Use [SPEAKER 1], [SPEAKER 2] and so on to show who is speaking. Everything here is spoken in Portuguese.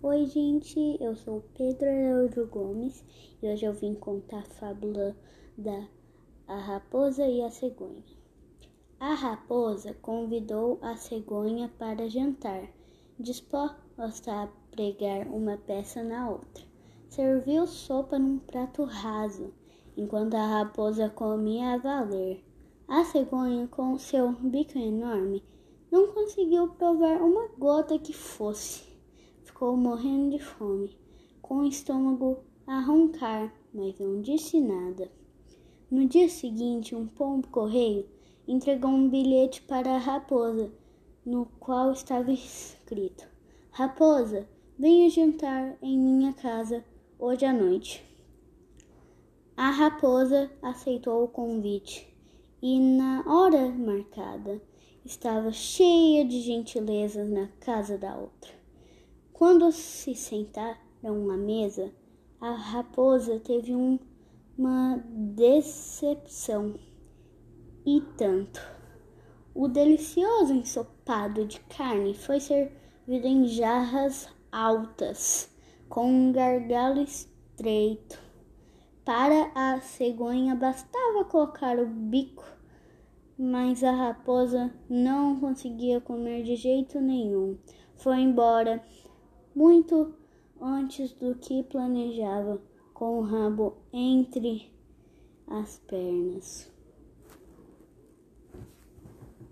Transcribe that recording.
[SPEAKER 1] Oi, gente, eu sou Pedro Araújo Gomes e hoje eu vim contar a fábula da a raposa e a cegonha. A raposa convidou a cegonha para jantar, disposta a pregar uma peça na outra. Serviu sopa num prato raso, enquanto a raposa comia a valer. A cegonha, com seu bico enorme, não conseguiu provar uma gota que fosse ficou morrendo de fome, com o estômago a roncar, mas não disse nada. No dia seguinte, um pombo correio entregou um bilhete para a raposa, no qual estava escrito: Raposa, venha jantar em minha casa hoje à noite. A raposa aceitou o convite e, na hora marcada, estava cheia de gentilezas na casa da outra. Quando se sentaram à mesa, a raposa teve um, uma decepção e tanto. O delicioso ensopado de carne foi servido em jarras altas, com um gargalo estreito. Para a cegonha bastava colocar o bico, mas a raposa não conseguia comer de jeito nenhum. Foi embora muito antes do que planejava, com o rabo entre as pernas.